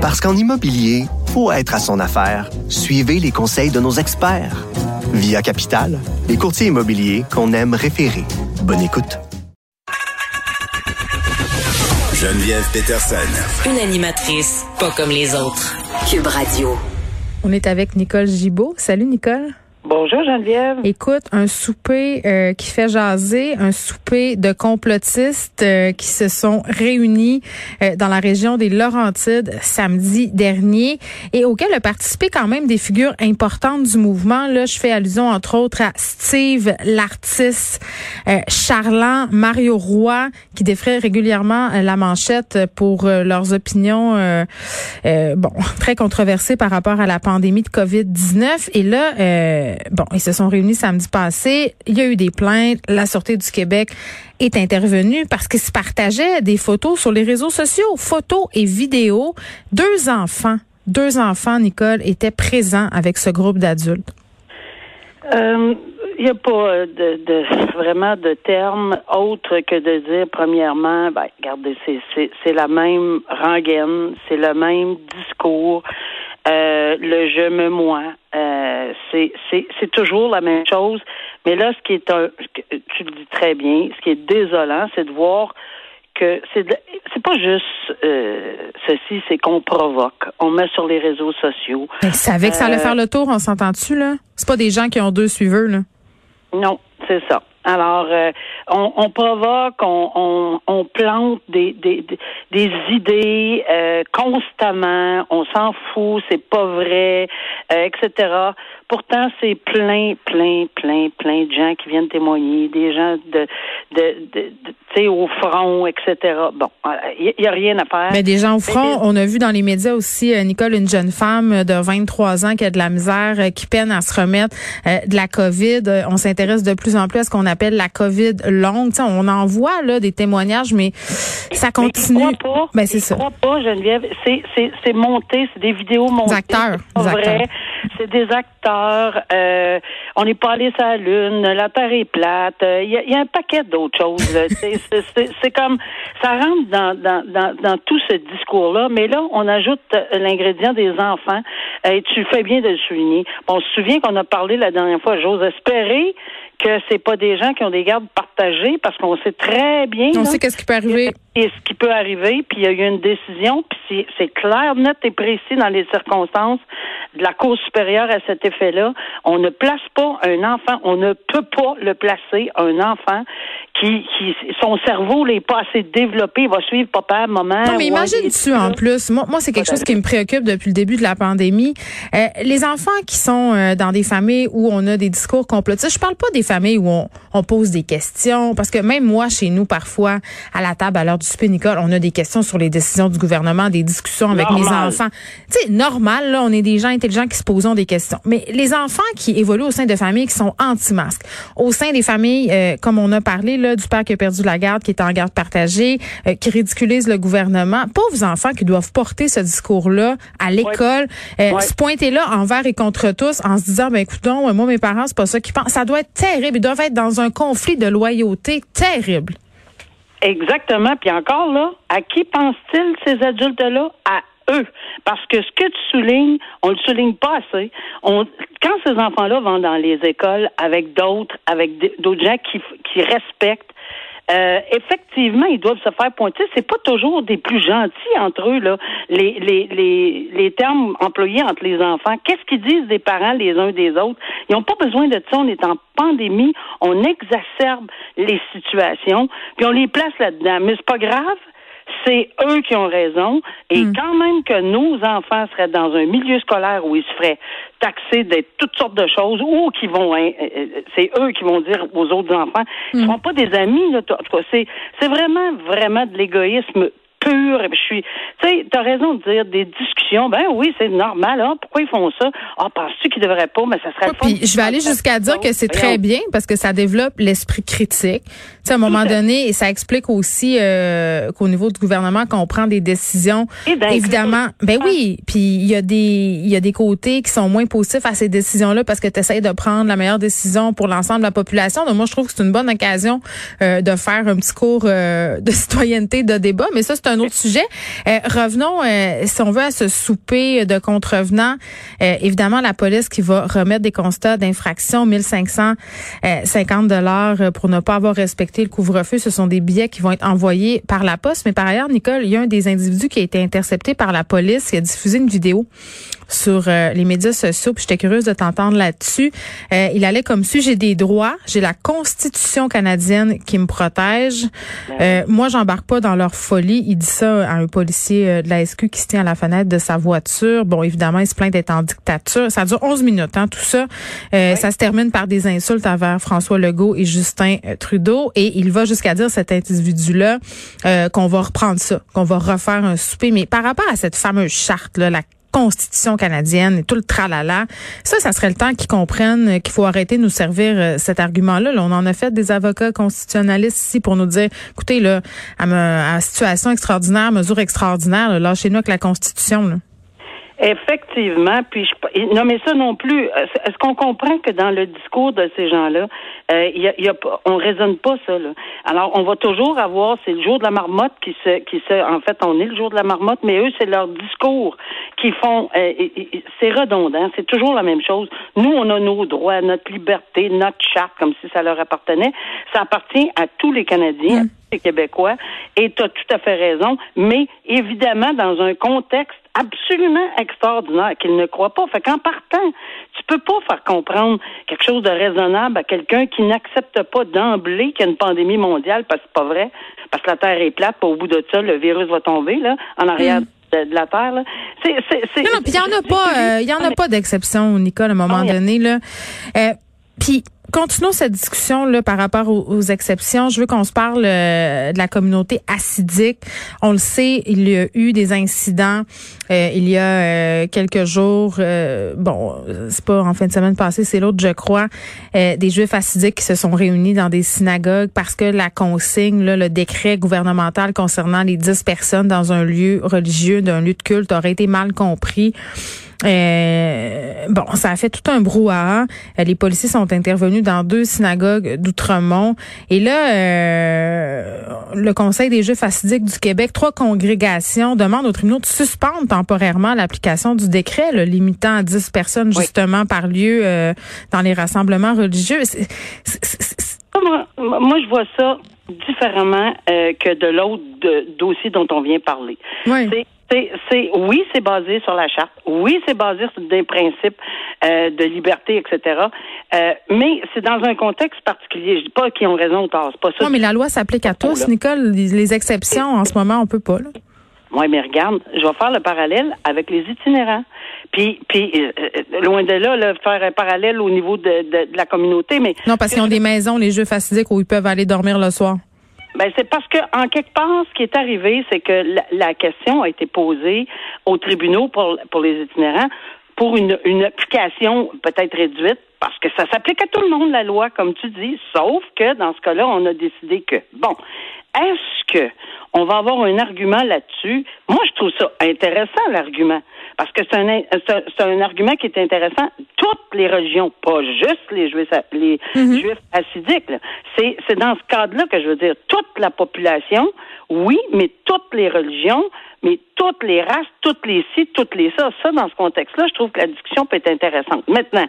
Parce qu'en immobilier, faut être à son affaire. Suivez les conseils de nos experts. Via Capital, les courtiers immobiliers qu'on aime référer. Bonne écoute. Geneviève Peterson. Une animatrice pas comme les autres. Cube Radio. On est avec Nicole Gibaud. Salut Nicole. Bonjour Geneviève. Écoute, un souper euh, qui fait jaser, un souper de complotistes euh, qui se sont réunis euh, dans la région des Laurentides samedi dernier et auquel a participé quand même des figures importantes du mouvement. Là, je fais allusion entre autres à Steve, l'artiste, Charland, Mario Roy, qui défraient régulièrement la manchette pour leurs opinions, bon, très controversées par rapport à la pandémie de COVID-19. Et là, euh, bon, ils se sont réunis samedi passé. Il y a eu des plaintes. La Sûreté du Québec est intervenue parce qu'ils se partageaient des photos sur les réseaux sociaux, photos et vidéos. Deux enfants, deux enfants, Nicole, étaient présents avec ce groupe d'adultes. Euh, il n'y a pas de, vraiment de terme autre que de dire, premièrement, ben, regardez, c'est la même rengaine, c'est le même discours. Euh, le je me moi, euh, c'est toujours la même chose. Mais là, ce qui est un, tu le dis très bien, ce qui est désolant, c'est de voir que c'est c'est pas juste euh, ceci, c'est qu'on provoque. On met sur les réseaux sociaux. Mais savait que ça allait faire le tour, on s'entend-tu là? C'est pas des gens qui ont deux suiveurs là? Non, c'est ça. Alors, euh, on, on, provoque, on, on, on plante des, des, des idées euh, constamment, on s'en fout, c'est pas vrai, euh, etc. Pourtant, c'est plein, plein, plein, plein de gens qui viennent témoigner, des gens de, de, de, tu sais, au front, etc. Bon, il y, a rien à faire. Mais des gens au front, on a vu dans les médias aussi, Nicole, une jeune femme de 23 ans qui a de la misère, qui peine à se remettre de la COVID. On s'intéresse de plus en plus à ce qu'on appelle la COVID longue. on en voit là des témoignages, mais ça continue. Mais pas. Ben, c'est ça. crois pas, Geneviève. C'est, c'est, c'est monté, c'est des vidéos montées. Des acteurs. C'est vrai. C'est des acteurs. Euh, on n'est pas allé sur la Lune. La Terre est plate. Il euh, y, a, un paquet d'autres choses. c'est, comme ça rentre dans, dans, dans, dans tout ce discours-là. Mais là, on ajoute euh, l'ingrédient des enfants. et tu fais bien de le souligner. on se souvient qu'on a parlé la dernière fois. J'ose espérer que c'est pas des gens qui ont des gardes partagées parce qu'on sait très bien. On sait qu'est-ce qui peut arriver. Et ce qui peut arriver, puis il y a eu une décision, puis c'est clair, net et précis dans les circonstances de la Cour supérieure à cet effet-là. On ne place pas un enfant, on ne peut pas le placer, un enfant qui, qui son cerveau n'est pas assez développé, il va suivre papa, maman. Non, mais imagine-tu en plus, moi, moi c'est quelque chose qui me préoccupe depuis le début de la pandémie. Euh, les enfants qui sont euh, dans des familles où on a des discours complotistes, je parle pas des familles où on, on pose des questions, parce que même moi, chez nous, parfois, à la table, à l'heure Nicole, on a des questions sur les décisions du gouvernement, des discussions avec mes enfants. Tu sais, normal, là, on est des gens intelligents qui se posent des questions. Mais les enfants qui évoluent au sein de familles qui sont anti-masques, au sein des familles, euh, comme on a parlé, là, du père qui a perdu la garde, qui est en garde partagée, euh, qui ridiculise le gouvernement, pauvres enfants qui doivent porter ce discours-là à l'école, euh, se pointer là envers et contre tous en se disant, ben écoutons, moi, mes parents, c'est pas ça qu'ils pensent. Ça doit être terrible. Ils doivent être dans un conflit de loyauté terrible. Exactement. Puis encore là, à qui pensent-ils ces adultes-là? À eux. Parce que ce que tu soulignes, on le souligne pas assez. On, quand ces enfants-là vont dans les écoles avec d'autres, avec d'autres gens qui, qui respectent, euh, effectivement, ils doivent se faire pointer. C'est pas toujours des plus gentils entre eux là. Les les les, les termes employés entre les enfants. Qu'est-ce qu'ils disent des parents les uns des autres? Ils n'ont pas besoin de ça. On est en pandémie. On exacerbe les situations puis on les place là-dedans. Mais c'est pas grave c'est eux qui ont raison. Et hmm. quand même que nos enfants seraient dans un milieu scolaire où ils se feraient taxer d'être toutes sortes de choses, ou qui vont, hein, euh, euh, c'est eux qui vont dire aux autres enfants, ils ne hmm. seront pas des amis. Là, en tout cas, c'est, c'est vraiment, vraiment de l'égoïsme pur. Je suis, tu sais, t'as raison de dire des discussions discussion. Ben oui, c'est normal. Hein? Pourquoi ils font ça? Ah, penses-tu qu'ils devraient pas? Mais ça serait Puis je vais aller jusqu'à dire que c'est très bien parce que ça développe l'esprit critique. Tu sais, à un moment donné, et ça explique aussi euh, qu'au niveau du gouvernement, qu'on prend des décisions, évidemment, ben oui, puis il y a des il y a des côtés qui sont moins positifs à ces décisions-là parce que tu essaies de prendre la meilleure décision pour l'ensemble de la population. Donc moi, je trouve que c'est une bonne occasion euh, de faire un petit cours euh, de citoyenneté, de débat, mais ça, c'est un autre sujet. revenons, si on veut, à ce souper de contrevenants. évidemment, la police qui va remettre des constats d'infraction, 1550 dollars pour ne pas avoir respecté le couvre-feu. Ce sont des billets qui vont être envoyés par la poste. Mais par ailleurs, Nicole, il y a un des individus qui a été intercepté par la police, qui a diffusé une vidéo sur euh, les médias sociaux. Puis j'étais curieuse de t'entendre là-dessus. Euh, il allait comme si j'ai des droits, j'ai la Constitution canadienne qui me protège. Euh, moi, j'embarque pas dans leur folie. Dit ça à un policier de la SQ qui se tient à la fenêtre de sa voiture. Bon, évidemment, il se plaint d'être en dictature. Ça dure 11 minutes, hein, tout ça. Ça se termine par des insultes envers François Legault et Justin Trudeau. Et il va jusqu'à dire cet individu-là qu'on va reprendre ça, qu'on va refaire un souper. Mais par rapport à cette fameuse charte, là, la Constitution canadienne et tout le tralala. Ça, ça serait le temps qu'ils comprennent qu'il faut arrêter de nous servir euh, cet argument-là. on en a fait des avocats constitutionnalistes ici pour nous dire, écoutez, là, à, situation extraordinaire, mesure extraordinaire, lâchez-nous avec la Constitution. Là. Effectivement, puis je, non mais ça non plus. Est-ce qu'on comprend que dans le discours de ces gens-là, euh, y a, y a, on raisonne pas ça là? Alors on va toujours avoir, c'est le jour de la marmotte qui se, qui se, en fait on est le jour de la marmotte, mais eux c'est leur discours qui font, euh, c'est redondant, c'est toujours la même chose. Nous on a nos droits, notre liberté, notre charte comme si ça leur appartenait. Ça appartient à tous les Canadiens. Mm. les Québécois, et tu as tout à fait raison, mais évidemment dans un contexte absolument extraordinaire qu'il ne croit pas. Fait qu'en partant, tu peux pas faire comprendre quelque chose de raisonnable à quelqu'un qui n'accepte pas d'emblée qu'il y a une pandémie mondiale parce que c'est pas vrai, parce que la Terre est plate, au bout de ça, le virus va tomber là, en arrière. Mm. De, la terre là. C'est, c'est, non, puis il y en a pas, il y en a pas d'exception, Nicole, à un moment ah, donné là. Euh, puis continuons cette discussion là par rapport aux, exceptions. Je veux qu'on se parle euh, de la communauté acidique. On le sait, il y a eu des incidents euh, il y a euh, quelques jours. bon, c'est pas en fin de semaine passée, c'est l'autre, je crois, des Juifs acidiques qui se sont réunis dans des synagogues parce que la consigne, là, le décret gouvernemental concernant les 10 personnes dans un lieu religieux, d'un lieu de culte, aurait été mal compris. Euh, bon, ça a fait tout un brouhaha. Euh, les policiers sont intervenus dans deux synagogues d'Outremont. Et là, euh, le Conseil des Jeux facidiques du Québec, trois congrégations demandent aux tribunaux de suspendre temporairement l'application du décret limitant à 10 personnes justement par lieu dans les rassemblements religieux. moi, moi, je vois ça différemment que de l'autre dossier dont on vient parler. Oui c'est oui, c'est basé sur la charte. Oui, c'est basé sur des principes euh, de liberté, etc. Euh, mais c'est dans un contexte particulier. Je dis pas qu'ils ont raison ou tort. C'est pas ça. Non, mais la loi s'applique à tous, Nicole. Les, exceptions, en ce moment, on peut pas. Oui, mais regarde, je vais faire le parallèle avec les itinérants. Puis, puis euh, loin de là, là, faire un parallèle au niveau de, de, la communauté, mais non, parce qu'ils ont des maisons, les jeux facidiques où ils peuvent aller dormir le soir. Ben c'est parce que en quelque part, ce qui est arrivé, c'est que la, question a été posée aux tribunaux pour pour les itinérants pour une, une application peut-être réduite parce que ça s'applique à tout le monde la loi comme tu dis, sauf que dans ce cas-là, on a décidé que bon, est-ce que on va avoir un argument là-dessus? Moi, je trouve ça intéressant l'argument parce que c'est un, c'est un argument qui est intéressant. Toutes les religions, pas juste les juifs, les mm-hmm. juifs. C'est, c'est dans ce cadre-là que je veux dire toute la population, oui, mais toutes les religions mais toutes les races, toutes les sites, toutes les ça, ça, dans ce contexte-là, je trouve que la discussion peut être intéressante. Maintenant,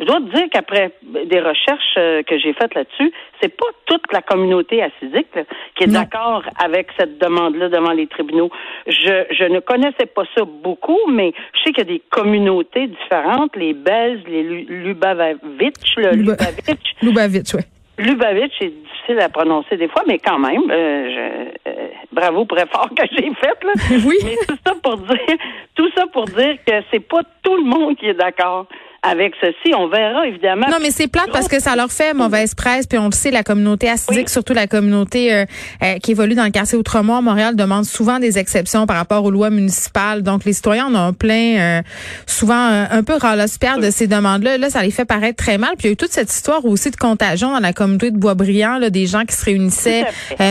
je dois te dire qu'après des recherches euh, que j'ai faites là-dessus, c'est pas toute la communauté assidique qui est d'accord avec cette demande-là devant les tribunaux. Je, je ne connaissais pas ça beaucoup, mais je sais qu'il y a des communautés différentes, les Belges, les Lubavitch, le Lubavitch. Lubavitch, oui. Lubavitch, c'est difficile à prononcer des fois, mais quand même, euh, je, euh, bravo pour l'effort que j'ai fait. Oui. Mais tout ça pour dire, tout ça pour dire que c'est pas tout le monde qui est d'accord avec ceci. On verra, évidemment. Non, mais c'est plate parce que ça leur fait mauvaise presse, puis on le sait, la communauté acidique, surtout la communauté euh, euh, qui évolue dans le quartier Outremont, Montréal, demande souvent des exceptions par rapport aux lois municipales. Donc, les citoyens en ont plein, euh, souvent un peu ras de ces demandes-là. Là, ça les fait paraître très mal. Puis il y a eu toute cette histoire aussi de contagion dans la communauté de Boisbriand, là, des gens qui se réunissaient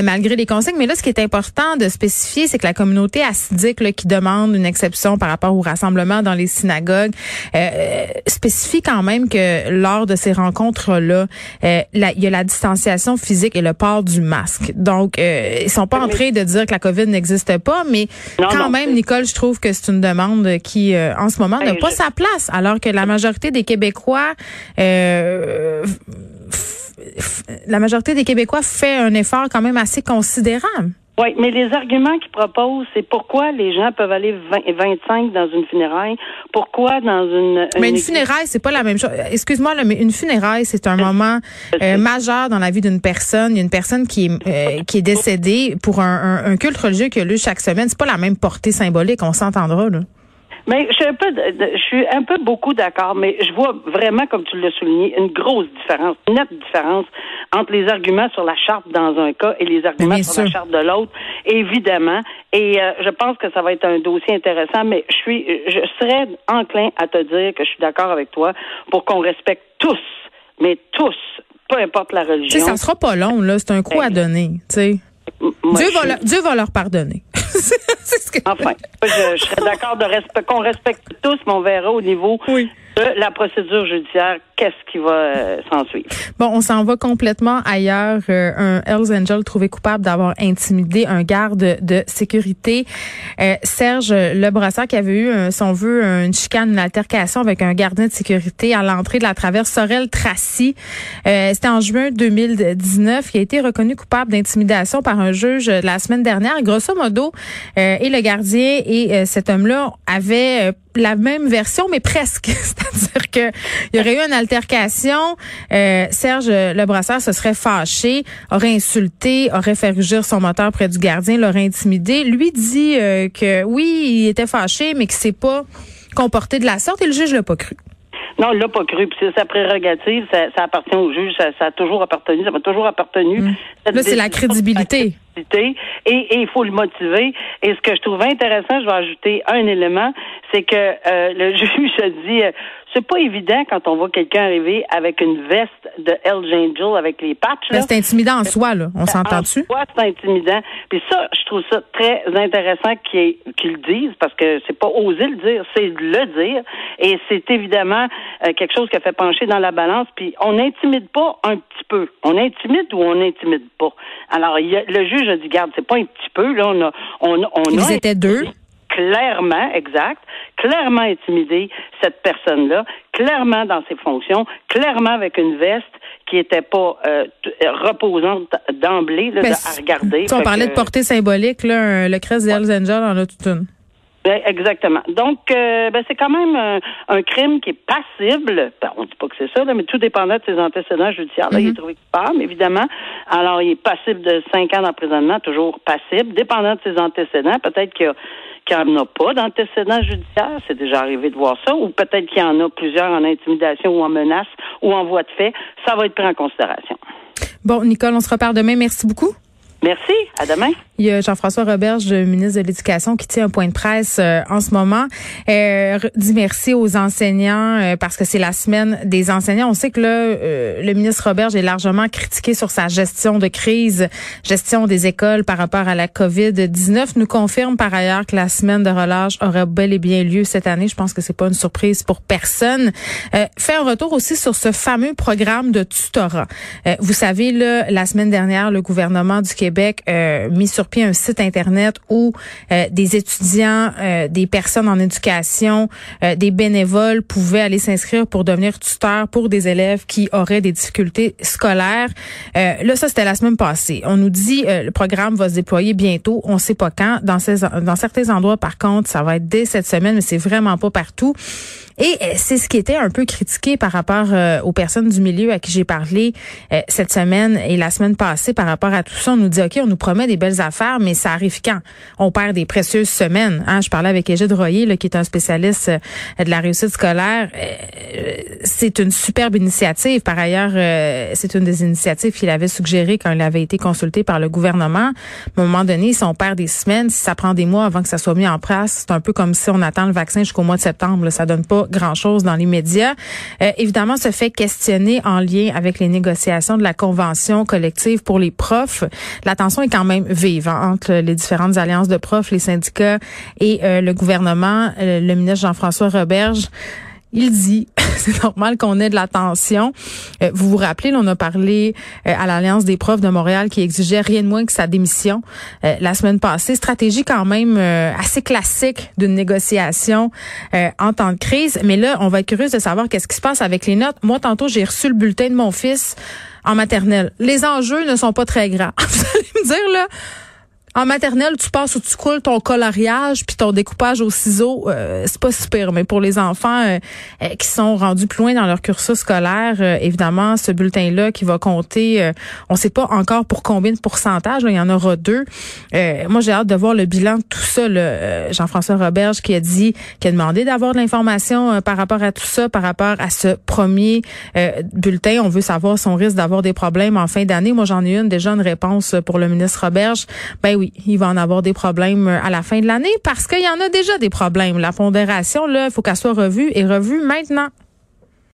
malgré les consignes. Mais là, ce qui est important de spécifier, c'est que la communauté acidique là, qui demande une exception par rapport au rassemblement dans les synagogues, euh, spécifie quand même que lors de ces rencontres-là, euh, il y a la distanciation physique et le port du masque. Donc, euh, ils sont pas en train de dire que la COVID n'existe pas, mais quand même, Nicole, je trouve que c'est une demande qui, euh, en ce moment, n'a pas sa place, alors que la majorité des Québécois euh, la majorité des Québécois fait un effort quand même assez considérable. Oui, mais les arguments qu'ils proposent, c'est pourquoi les gens peuvent aller 25 dans une funéraille, pourquoi dans une... mais une funéraille, c'est pas la même chose. Excuse-moi, mais une funéraille, c'est un moment euh, majeur dans la vie d'une personne. Il y a une personne qui est, euh, qui est décédée pour un, un, culte religieux qui a lieu chaque semaine. C'est pas la même portée symbolique, on s'entendra, là. Mais je suis un peu, je suis un peu beaucoup d'accord, mais je vois vraiment, comme tu l'as souligné, une grosse différence, une nette différence entre les arguments sur la charte dans un cas et les arguments sur la charte de l'autre, évidemment. Et euh, je pense que ça va être un dossier intéressant, mais je suis, je serais enclin à te dire que je suis d'accord avec toi pour qu'on respecte tous, mais tous, peu importe la religion. sais, ça sera pas long, là. C'est un coup à donner, tu sais. Dieu, va Dieu va leur pardonner. Enfin, je, je serais d'accord de qu'on respecte tous, mais on verra au niveau la procédure judiciaire qu'est-ce qui va euh. Bon, on s'en va complètement ailleurs. Euh, un Hells Angel trouvé coupable d'avoir intimidé un garde de sécurité. Euh, Serge Lebrasseur qui avait eu son vœu une chicane, une altercation avec un gardien de sécurité à l'entrée de la traverse Sorel-Tracy. C'était en juin 2019. Il a été reconnu coupable d'intimidation par un juge la semaine dernière. grosso modo, et le gardien et cet homme-là avaient la même version, mais presque. C'est-à-dire qu'il y aurait eu une altercation. Euh, Serge Lebrasseur se serait fâché, aurait insulté, aurait fait rugir son moteur près du gardien, l'aurait intimidé. Lui dit euh, que oui, il était fâché, mais qu'il s'est pas comporté de la sorte et le juge l'a pas cru. Non, il l'a pas cru. Puis c'est sa prérogative, ça, appartient au juge, ça, a toujours appartenu, ça m'a toujours appartenu. Mm. Là, c'est la crédibilité. Et, et il faut le motiver. Et ce que je trouve intéressant, je vais ajouter un élément, c'est que euh, le juge a dit euh, c'est pas évident quand on voit quelqu'un arriver avec une veste de Hells Angel avec les patchs. C'est intimidant en soi, là. On s'entend dessus. En soi, c'est intimidant. Puis ça, je trouve ça très intéressant qu'ils le disent parce que c'est pas oser le dire, c'est le dire. Et c'est évidemment euh, quelque chose qui a fait pencher dans la balance. Puis on n'intimide pas un petit peu. On intimide ou on n'intimide pas? Alors, le juge a dit, garde, c'est pas un petit peu. Là, on a, on, on Ils étaient deux clairement, exact, clairement intimidé cette personne-là, clairement dans ses fonctions, clairement avec une veste qui était pas euh, reposante d'emblée là, à regarder. on parlait de portée symbolique, là, le crest des Hells Angels en a toute une. Ben, exactement. Donc, euh, ben, c'est quand même un, crime qui est passible. Ben, on dit pas que c'est ça, mais tout dépendant de ses antécédents judiciaires. Là, il est mm-hmm. trouvé coupable, évidemment. Alors, il est passible de cinq ans d'emprisonnement, toujours passible. Dépendant de ses antécédents, peut-être qu'il qu'il n'y en a pas d'antécédents judiciaires. C'est déjà arrivé de voir ça. Ou peut-être qu'il y en a plusieurs en intimidation ou en menace ou en voie de fait. Ça va être pris en considération. Bon, Nicole, on se repart demain. Merci beaucoup. Merci. À demain. Il y a Jean-François Roberge, ministre de l'Éducation, qui tient un point de presse euh, en ce moment. Euh, dit merci aux enseignants euh, parce que c'est la semaine des enseignants. On sait que là, euh, le ministre Roberge est largement critiqué sur sa gestion de crise, gestion des écoles par rapport à la COVID-19. Nous confirme par ailleurs que la semaine de relâche aura bel et bien lieu cette année. Je pense que c'est pas une surprise pour personne. fait un retour aussi sur ce fameux programme de tutorat. vous savez, là, la semaine dernière, le gouvernement du Québec mis sur un site internet où euh, des étudiants, euh, des personnes en éducation, euh, des bénévoles pouvaient aller s'inscrire pour devenir tuteurs pour des élèves qui auraient des difficultés scolaires. là, ça c'était la semaine passée. On nous dit le programme va se déployer bientôt. On sait pas quand. Dans, ces, dans certains endroits, par contre, ça va être dès cette semaine, mais c'est vraiment pas partout. Et euh, c'est ce qui était un peu critiqué par rapport euh, aux personnes du milieu à qui j'ai parlé euh, cette semaine et la semaine passée par rapport à tout ça. On nous dit, OK, on nous promet des belles affaires, mais ça arrive quand? On perd des précieuses semaines. Hein? Je parlais avec Égide Royer, là, qui est un spécialiste de la réussite scolaire. c'est une superbe initiative. Par ailleurs, c'est une des initiatives qu'il avait suggérées quand il avait été consulté par le gouvernement. À un moment donné, si on perd des semaines, si ça prend des mois avant que ça soit mis en place, c'est un peu comme si on attend le vaccin jusqu'au mois de septembre. Là. Ça donne pas grand-chose dans. Euh, évidemment, se fait questionner en lien avec les négociations de la convention collective pour les profs. Tension est quand même vive hein, entre les différentes alliances de profs, les syndicats et euh, le gouvernement. Euh, le ministre Jean-François Roberge il dit, c'est normal qu'on ait de l'attention. Euh, vous vous rappelez, on a parlé à l'Alliance des profs de Montréal qui exigeait rien de moins que sa démission la semaine passée. Stratégie quand même assez classique d'une négociation en temps de crise. Mais là, on va être curieux de savoir qu'est-ce qui se passe avec les notes. Moi, tantôt, j'ai reçu le bulletin de mon fils en maternelle. Les enjeux ne sont pas très grands. vous allez me dire, là, en maternelle, tu passes ou tu coules ton coloriage puis ton découpage au ciseau, euh, c'est pas super. Mais pour les enfants euh, euh, qui sont rendus plus loin dans leur cursus scolaire, évidemment, ce bulletin-là qui va compter, on sait pas encore pour combien de pourcentage. il y en aura deux. moi, j'ai hâte de voir le bilan de tout ça. Jean-François Roberge qui a dit, qui a demandé d'avoir de l'information par rapport à tout ça, par rapport à ce premier bulletin. On veut savoir si on risque d'avoir des problèmes en fin d'année. Moi, j'en ai une déjà une réponse pour le ministre Roberge. Ben oui, il va en avoir des problèmes euh, à la fin de l'année parce qu'il y en a déjà des problèmes. La pondération, là, il faut qu'elle soit revue et revue maintenant.